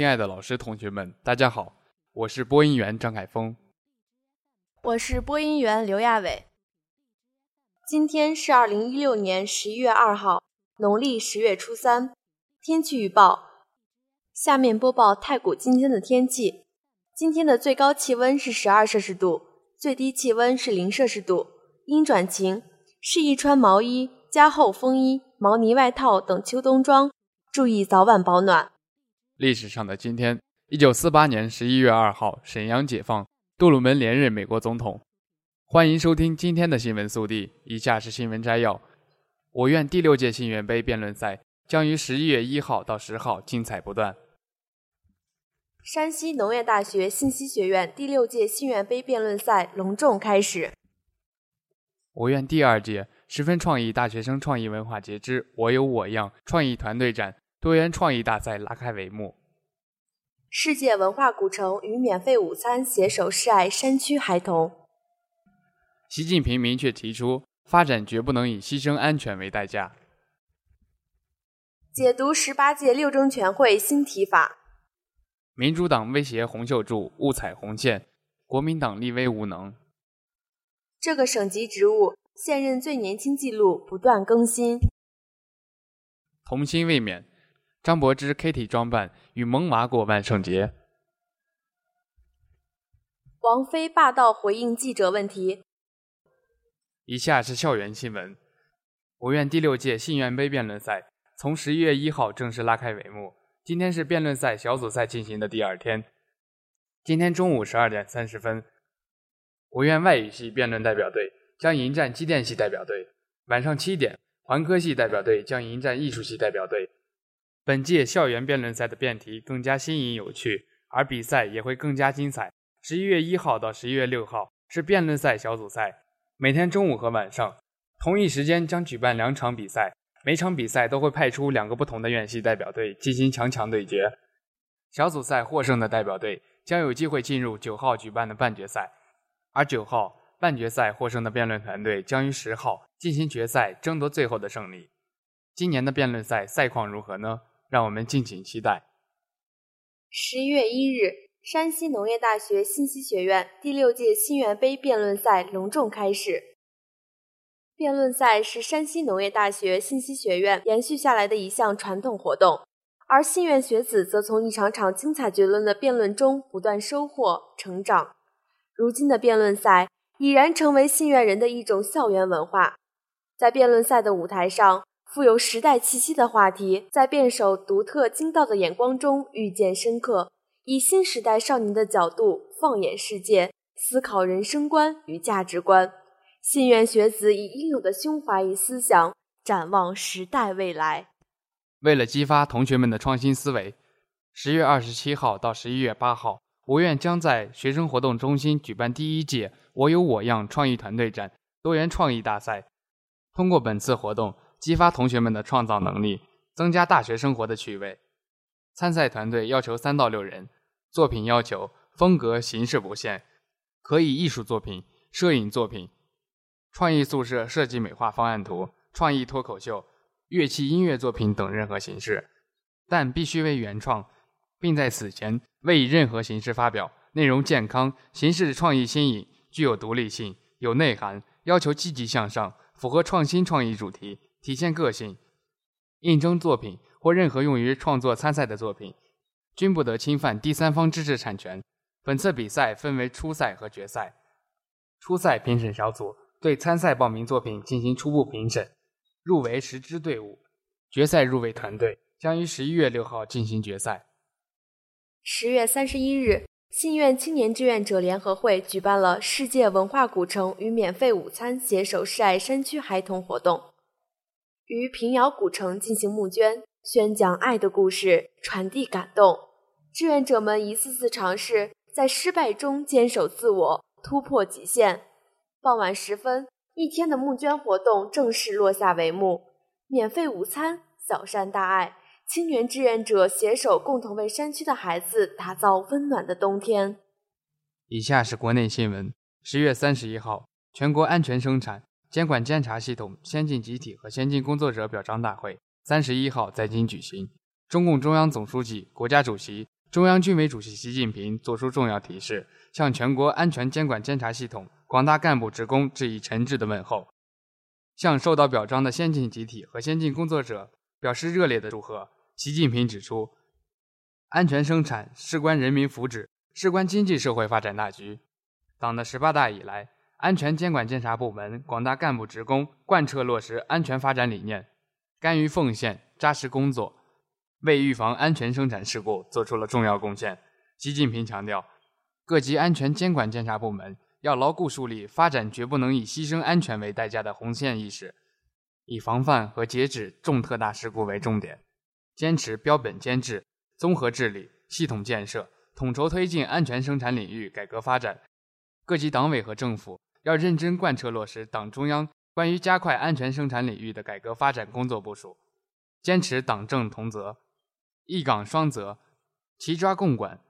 亲爱的老师、同学们，大家好，我是播音员张凯峰，我是播音员刘亚伟。今天是二零一六年十一月二号，农历十月初三。天气预报，下面播报太谷今天的天气。今天的最高气温是十二摄氏度，最低气温是零摄氏度，阴转晴，适宜穿毛衣、加厚风衣、毛呢外套等秋冬装，注意早晚保暖。历史上的今天，一九四八年十一月二号，沈阳解放，杜鲁门连任美国总统。欢迎收听今天的新闻速递，以下是新闻摘要：我院第六届信源杯辩论赛将于十一月一号到十号精彩不断。山西农业大学信息学院第六届信源杯辩论赛隆重开始。我院第二届十分创意大学生创意文化节之“我有我样”创意团队展。多元创意大赛拉开帷幕。世界文化古城与免费午餐携手示爱山区孩童。习近平明确提出，发展绝不能以牺牲安全为代价。解读十八届六中全会新提法。民主党威胁洪秀柱误踩红线，国民党立威无能。这个省级职务现任最年轻纪录不断更新。童心未泯。张柏芝 Kitty 装扮与萌娃过万圣节。王菲霸道回应记者问题。以下是校园新闻：我院第六届信源杯辩论赛从十一月一号正式拉开帷幕。今天是辩论赛小组赛进行的第二天。今天中午十二点三十分，我院外语系辩论代表队将迎战机电系代表队；晚上七点，环科系代表队将迎战艺术系代表队。本届校园辩论赛的辩题更加新颖有趣，而比赛也会更加精彩。十一月一号到十一月六号是辩论赛小组赛，每天中午和晚上同一时间将举办两场比赛，每场比赛都会派出两个不同的院系代表队进行强强对决。小组赛获胜的代表队将有机会进入九号举办的半决赛，而九号半决赛获胜的辩论团队将于十号进行决赛，争夺最后的胜利。今年的辩论赛赛况如何呢？让我们敬请期待。十一月一日，山西农业大学信息学院第六届新源杯辩论赛隆重开始。辩论赛是山西农业大学信息学院延续下来的一项传统活动，而信院学子则从一场场精彩绝伦的辩论中不断收获成长。如今的辩论赛已然成为信院人的一种校园文化，在辩论赛的舞台上。富有时代气息的话题，在辩手独特精到的眼光中愈见深刻。以新时代少年的角度放眼世界，思考人生观与价值观。信院学子以应有的胸怀与思想，展望时代未来。为了激发同学们的创新思维，十月二十七号到十一月八号，我院将在学生活动中心举办第一届“我有我样”创意团队展多元创意大赛。通过本次活动。激发同学们的创造能力，增加大学生活的趣味。参赛团队要求三到六人，作品要求风格形式不限，可以艺术作品、摄影作品、创意宿舍设计美化方案图、创意脱口秀、乐器音乐作品等任何形式，但必须为原创，并在此前未以任何形式发表。内容健康，形式创意新颖，具有独立性，有内涵，要求积极向上，符合创新创意主题。体现个性，应征作品或任何用于创作参赛的作品，均不得侵犯第三方知识产权。本次比赛分为初赛和决赛。初赛评审小组对参赛报名作品进行初步评审，入围十支队伍。决赛入围团队将于十一月六号进行决赛。十月三十一日，信院青年志愿者联合会举办了“世界文化古城与免费午餐，携手示爱山区孩童”活动。于平遥古城进行募捐，宣讲爱的故事，传递感动。志愿者们一次次尝试，在失败中坚守自我，突破极限。傍晚时分，一天的募捐活动正式落下帷幕。免费午餐，小善大爱。青年志愿者携手，共同为山区的孩子打造温暖的冬天。以下是国内新闻：十月三十一号，全国安全生产监管监察系统先进集体和先进工作者表彰大会三十一号在京举行。中共中央总书记、国家主席、中央军委主席习近平作出重要提示，向全国安全监管监察系统广大干部职工致以诚挚的问候，向受到表彰的先进集体和先进工作者表示热烈的祝贺。习近平指出，安全生产事关人民福祉，事关经济社会发展大局。党的十八大以来，安全监管监察部门广大干部职工贯彻落实安全发展理念，甘于奉献、扎实工作，为预防安全生产事故作出了重要贡献。习近平强调，各级安全监管监察部门要牢固树立发展绝不能以牺牲安全为代价的红线意识，以防范和截止重特大事故为重点。坚持标本兼治、综合治理、系统建设，统筹推进安全生产领域改革发展。各级党委和政府要认真贯彻落实党中央关于加快安全生产领域的改革发展工作部署，坚持党政同责、一岗双责、齐抓共管，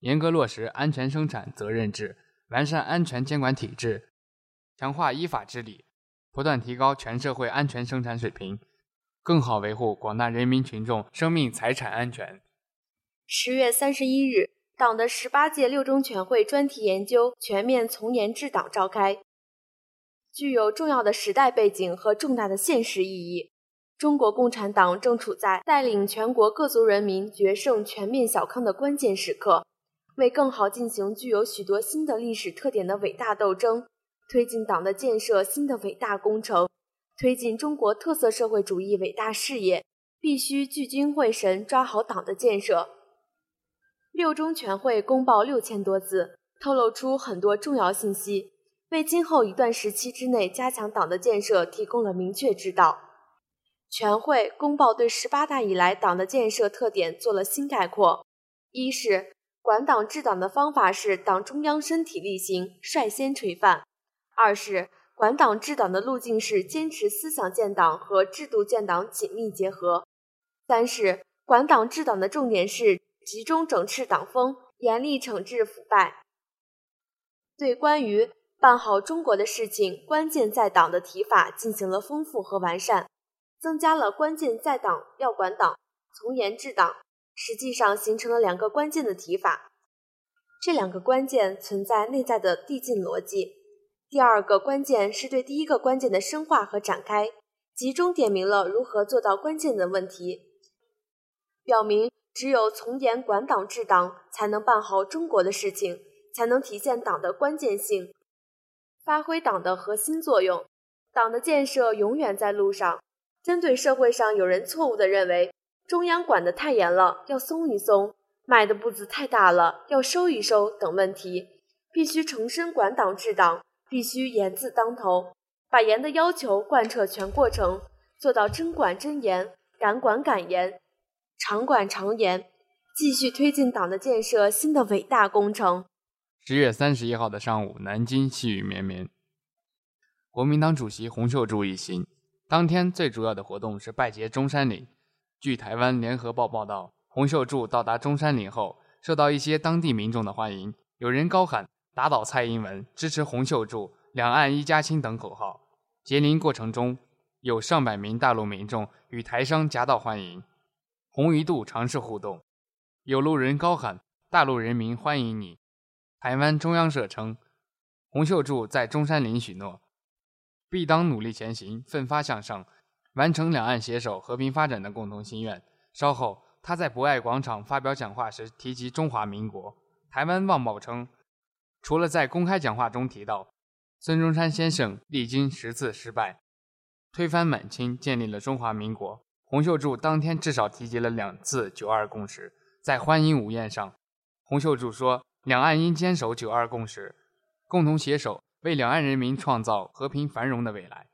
严格落实安全生产责任制，完善安全监管体制，强化依法治理，不断提高全社会安全生产水平。更好维护广大人民群众生命财产安全。十月三十一日，党的十八届六中全会专题研究全面从严治党召开，具有重要的时代背景和重大的现实意义。中国共产党正处在带领全国各族人民决胜全面小康的关键时刻，为更好进行具有许多新的历史特点的伟大斗争，推进党的建设新的伟大工程。推进中国特色社会主义伟大事业，必须聚精会神抓好党的建设。六中全会公报六千多字，透露出很多重要信息，为今后一段时期之内加强党的建设提供了明确指导。全会公报对十八大以来党的建设特点做了新概括：一是管党治党的方法是党中央身体力行，率先垂范；二是。管党治党的路径是坚持思想建党和制度建党紧密结合。三是管党治党的重点是集中整治党风，严厉惩治腐败。对关于办好中国的事情，关键在党的提法进行了丰富和完善，增加了关键在党要管党，从严治党。实际上形成了两个关键的提法，这两个关键存在内在的递进逻辑。第二个关键是对第一个关键的深化和展开，集中点明了如何做到关键的问题，表明只有从严管党治党，才能办好中国的事情，才能体现党的关键性，发挥党的核心作用。党的建设永远在路上。针对社会上有人错误地认为中央管得太严了，要松一松；迈的步子太大了，要收一收等问题，必须重申管党治党。必须严字当头，把严的要求贯彻全过程，做到真管真严、敢管敢严、常管常严，继续推进党的建设新的伟大工程。十月三十一号的上午，南京细雨绵绵。国民党主席洪秀柱一行当天最主要的活动是拜谒中山陵。据台湾联合报报道，洪秀柱到达中山陵后，受到一些当地民众的欢迎，有人高喊。打倒蔡英文，支持洪秀柱，两岸一家亲等口号。结陵过程中，有上百名大陆民众与台商夹道欢迎，洪一度尝试互动。有路人高喊：“大陆人民欢迎你！”台湾中央社称，洪秀柱在中山陵许诺，必当努力前行，奋发向上，完成两岸携手和平发展的共同心愿。稍后，他在博爱广场发表讲话时提及中华民国。台湾旺报称。除了在公开讲话中提到，孙中山先生历经十次失败，推翻满清，建立了中华民国。洪秀柱当天至少提及了两次“九二共识”。在欢迎午宴上，洪秀柱说：“两岸应坚守‘九二共识’，共同携手为两岸人民创造和平繁荣的未来。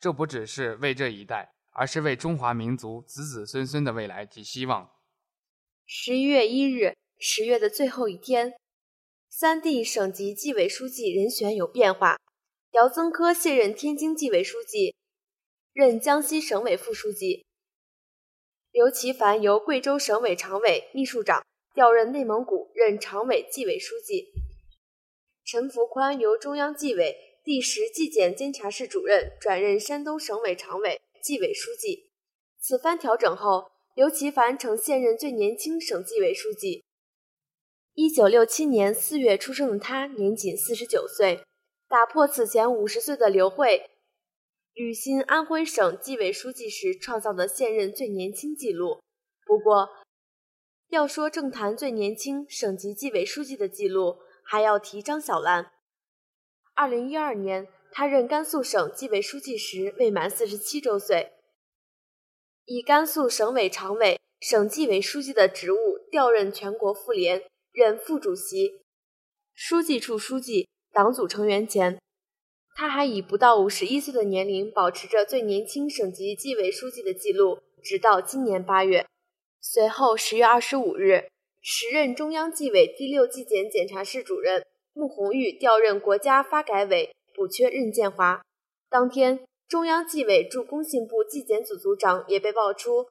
这不只是为这一代，而是为中华民族子子孙孙的未来及希望。十一月一日，十月的最后一天，三地省级纪委书记人选有变化，姚增科卸任天津纪委书记，任江西省委副书记；刘奇凡由贵州省委常委、秘书长调任内蒙古，任常委纪委书记；陈福宽由中央纪委第十纪检监察室主任转任山东省委常委。纪委书记，此番调整后，刘奇凡成现任最年轻省纪委书记。一九六七年四月出生的他，年仅四十九岁，打破此前五十岁的刘慧履新安徽省纪委书记时创造的现任最年轻纪录。不过，要说政坛最年轻省级纪委书记的记录，还要提张小兰。二零一二年。他任甘肃省纪委书记时未满四十七周岁，以甘肃省委常委、省纪委书记的职务调任全国妇联，任副主席、书记处书记、党组成员前，他还以不到五十一岁的年龄保持着最年轻省级纪委书记的记录，直到今年八月。随后十月二十五日，时任中央纪委第六纪检检察室主任穆红玉调任国家发改委。补缺任建华。当天，中央纪委驻工信部纪检组组长也被爆出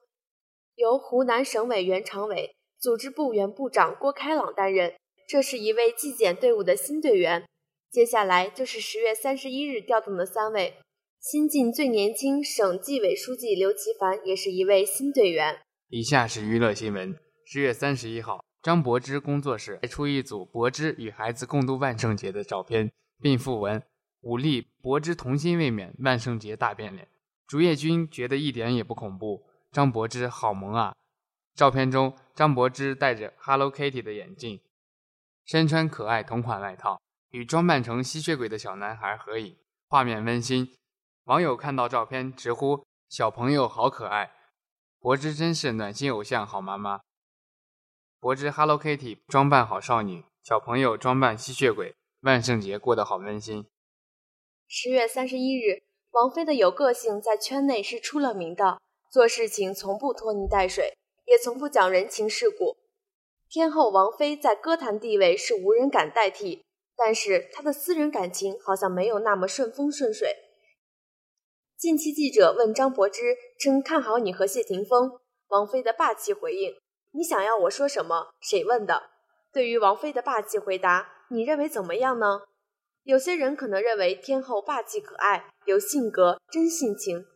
由湖南省委原常委、组织部原部长郭开朗担任，这是一位纪检队伍的新队员。接下来就是十月三十一日调动的三位，新晋最年轻省纪委书记刘奇凡也是一位新队员。以下是娱乐新闻：十月三十一号，张柏芝工作室晒出一组柏芝与孩子共度万圣节的照片，并附文。武力柏芝童心未泯，万圣节大变脸。竹叶君觉得一点也不恐怖。张柏芝好萌啊！照片中，张柏芝戴着 Hello Kitty 的眼镜，身穿可爱同款外套，与装扮成吸血鬼的小男孩合影，画面温馨。网友看到照片直呼：“小朋友好可爱，柏芝真是暖心偶像好妈妈。”柏芝 Hello Kitty 装扮好少女，小朋友装扮吸血鬼，万圣节过得好温馨。十月三十一日，王菲的有个性在圈内是出了名的，做事情从不拖泥带水，也从不讲人情世故。天后王菲在歌坛地位是无人敢代替，但是他的私人感情好像没有那么顺风顺水。近期记者问张柏芝，称看好你和谢霆锋，王菲的霸气回应：“你想要我说什么？谁问的？”对于王菲的霸气回答，你认为怎么样呢？有些人可能认为天后霸气可爱，有性格，真性情，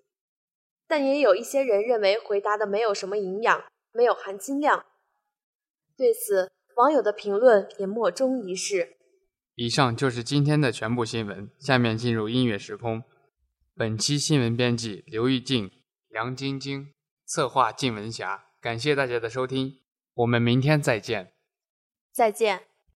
但也有一些人认为回答的没有什么营养，没有含金量。对此，网友的评论也莫衷一是。以上就是今天的全部新闻，下面进入音乐时空。本期新闻编辑刘玉静、梁晶晶，策划靳文霞。感谢大家的收听，我们明天再见。再见。